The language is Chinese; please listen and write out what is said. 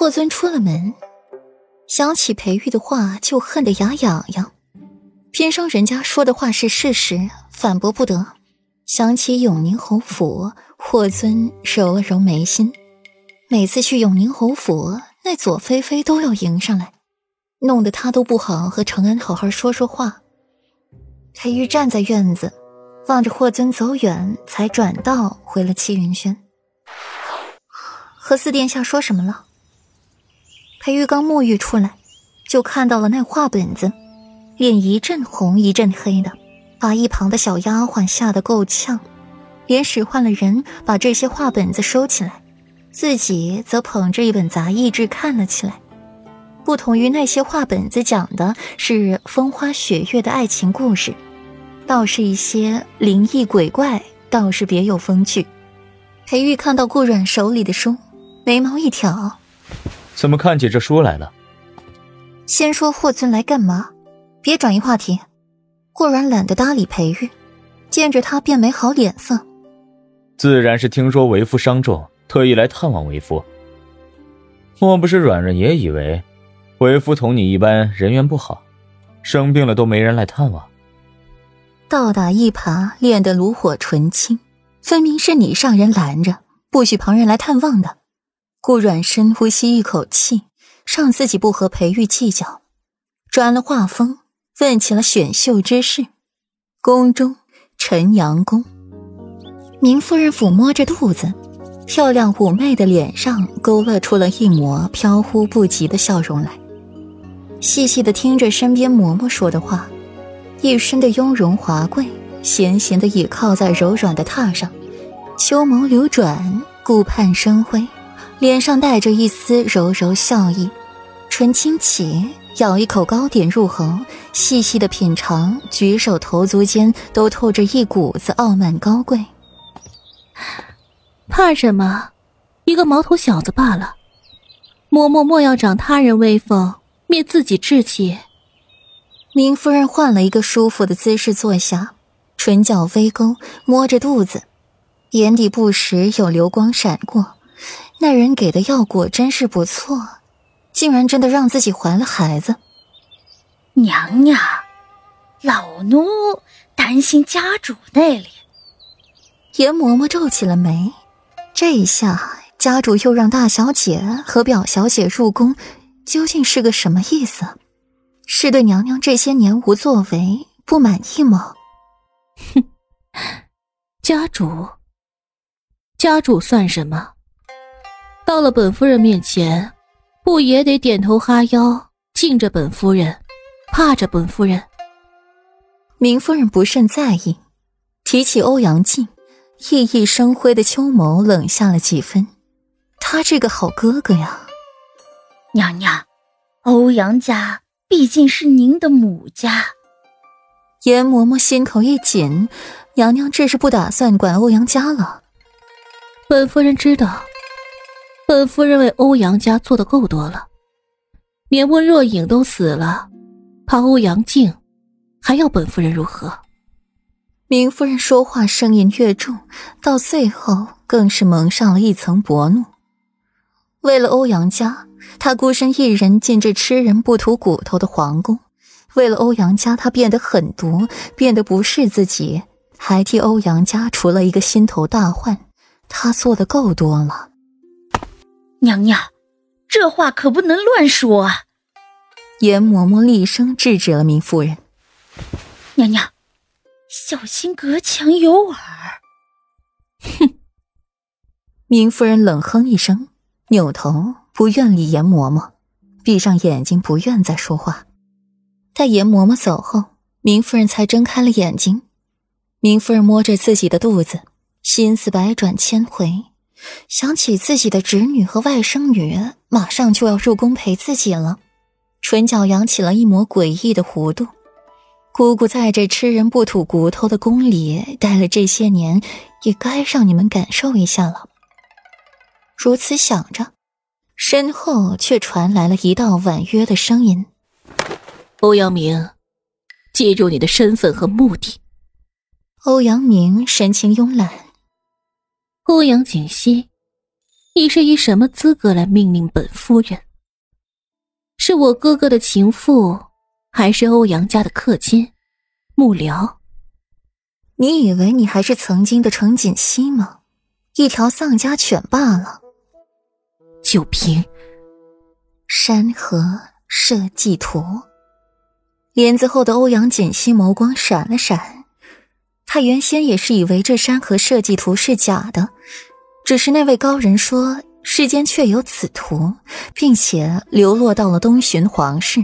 霍尊出了门，想起裴玉的话就恨得牙痒痒，偏生人家说的话是事实，反驳不得。想起永宁侯府，霍尊揉了揉眉心。每次去永宁侯府，那左菲菲都要迎上来，弄得他都不好和长安好好说说话。裴玉站在院子，望着霍尊走远，才转道回了七云轩。和四殿下说什么了？裴玉刚沐浴出来，就看到了那画本子，脸一阵红一阵黑的，把一旁的小丫鬟吓得够呛，连使唤了人把这些画本子收起来，自己则捧着一本杂艺志看了起来。不同于那些画本子讲的是风花雪月的爱情故事，倒是一些灵异鬼怪，倒是别有风趣。裴玉看到顾阮手里的书。眉毛一挑，怎么看起这书来了？先说霍尊来干嘛？别转移话题。霍然懒得搭理裴玉，见着他便没好脸色。自然是听说为夫伤重，特意来探望为夫。莫不是软软也以为为夫同你一般人缘不好，生病了都没人来探望？倒打一耙练得炉火纯青，分明是你上人拦着，不许旁人来探望的。顾阮深呼吸一口气，让自己不和裴玉计较，转了画风，问起了选秀之事。宫中，陈阳宫，明夫人抚摸着肚子，漂亮妩媚的脸上勾勒出了一抹飘忽不及的笑容来。细细的听着身边嬷嬷说的话，一身的雍容华贵，闲闲的倚靠在柔软的榻上，秋眸流转，顾盼生辉。脸上带着一丝柔柔笑意，唇轻启，咬一口糕点入喉，细细的品尝，举手投足间都透着一股子傲慢高贵。怕什么？一个毛头小子罢了。嬷嬷莫要长他人威风，灭自己志气。明夫人换了一个舒服的姿势坐下，唇角微勾，摸着肚子，眼底不时有流光闪过。那人给的药果真是不错，竟然真的让自己怀了孩子。娘娘，老奴担心家主那里。严嬷嬷皱起了眉，这一下家主又让大小姐和表小姐入宫，究竟是个什么意思？是对娘娘这些年无作为不满意吗？哼，家主，家主算什么？到了本夫人面前，不也得点头哈腰，敬着本夫人，怕着本夫人？明夫人不甚在意，提起欧阳靖，熠熠生辉的秋眸冷下了几分。他这个好哥哥呀，娘娘，欧阳家毕竟是您的母家。严嬷嬷心口一紧，娘娘这是不打算管欧阳家了？本夫人知道。本夫人为欧阳家做的够多了，连温若影都死了，怕欧阳靖还要本夫人如何？明夫人说话声音越重，到最后更是蒙上了一层薄怒。为了欧阳家，她孤身一人进这吃人不吐骨头的皇宫；为了欧阳家，她变得狠毒，变得不是自己，还替欧阳家除了一个心头大患。她做的够多了。娘娘，这话可不能乱说啊！严嬷嬷厉声制止了明夫人。娘娘，小心隔墙有耳。哼！明夫人冷哼一声，扭头不愿理严嬷嬷，闭上眼睛不愿再说话。待严嬷嬷走后，明夫人才睁开了眼睛。明夫人摸着自己的肚子，心思百转千回。想起自己的侄女和外甥女马上就要入宫陪自己了，唇角扬起了一抹诡异的弧度。姑姑在这吃人不吐骨头的宫里待了这些年，也该让你们感受一下了。如此想着，身后却传来了一道婉约的声音：“欧阳明，记住你的身份和目的。”欧阳明神情慵懒。欧阳锦溪，你是以什么资格来命令本夫人？是我哥哥的情妇，还是欧阳家的客卿、幕僚？你以为你还是曾经的程锦溪吗？一条丧家犬罢了。就凭山河设计图，帘子后的欧阳锦溪眸光闪了闪。他原先也是以为这山河设计图是假的，只是那位高人说世间确有此图，并且流落到了东巡皇室。